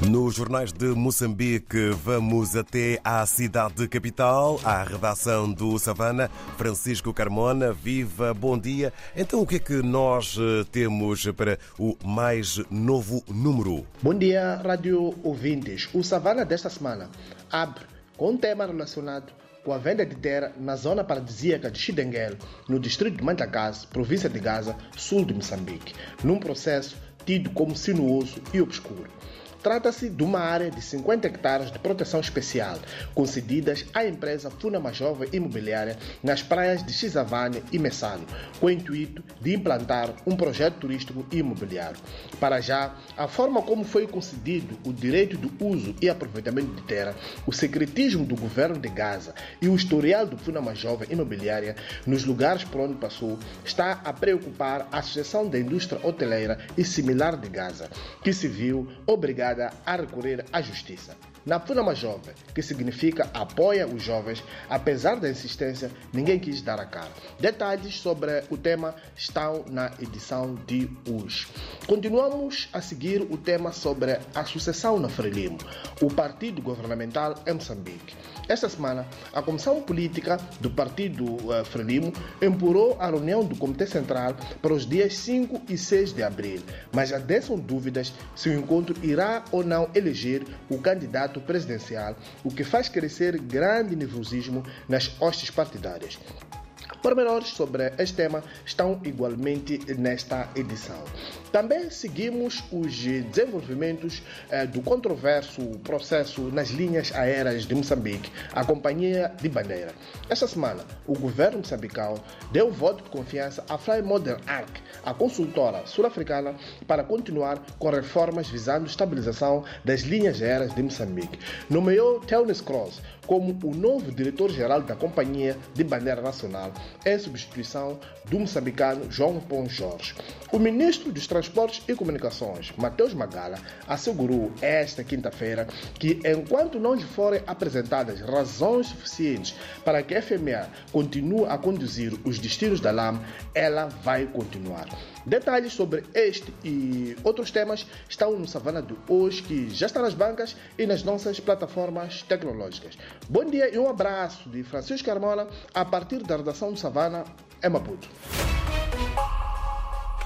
Nos jornais de Moçambique, vamos até à cidade capital, à redação do Savana. Francisco Carmona, viva, bom dia. Então, o que é que nós eh, temos para o mais novo número? Bom dia, rádio ouvintes. O Savana desta semana abre com um tema relacionado com a venda de terra na zona paradisíaca de Chidenguel, no distrito de Mantacase, província de Gaza, sul de Moçambique, num processo tido como sinuoso e obscuro. Trata-se de uma área de 50 hectares de proteção especial, concedidas à empresa Funama Jovem Imobiliária nas praias de Xizavane e Messalo, com o intuito de implantar um projeto turístico imobiliário. Para já, a forma como foi concedido o direito do uso e aproveitamento de terra, o secretismo do governo de Gaza e o historial do Funama Jovem Imobiliária nos lugares por onde passou, está a preocupar a Associação da Indústria Hoteleira e Similar de Gaza, que se viu obrigada a recorrer à justiça. Na Funama Jovem, que significa apoia os jovens, apesar da insistência, ninguém quis dar a cara. Detalhes sobre o tema estão na edição de hoje. Continuamos a seguir o tema sobre a sucessão na Frelimo, o partido governamental em Moçambique. Esta semana, a Comissão Política do Partido uh, Frelimo empurrou a reunião do Comitê Central para os dias 5 e 6 de abril, mas já deixam dúvidas se o encontro irá ou não eleger o candidato presidencial, o que faz crescer grande nervosismo nas hostes partidárias. Pormenores sobre este tema estão igualmente nesta edição. Também seguimos os desenvolvimentos eh, do controverso processo nas linhas aéreas de Moçambique, a Companhia de Bandeira. Esta semana, o governo moçambicano deu voto de confiança à Fly Modern Arc, a consultora sul-africana, para continuar com reformas visando estabilização das linhas aéreas de Moçambique. Nomeou Teunis Cross como o novo diretor-geral da Companhia de Bandeira Nacional, em substituição do moçambicano João Pão Jorge. O ministro dos Transportes e Comunicações, Mateus Magala, assegurou esta quinta-feira que, enquanto não lhe forem apresentadas razões suficientes para que a FMA continue a conduzir os destinos da LAM, ela vai continuar. Detalhes sobre este e outros temas estão no Savana de hoje, que já está nas bancas e nas nossas plataformas tecnológicas. Bom dia e um abraço de Francisco Carmona a partir da redação do Savana, em Maputo.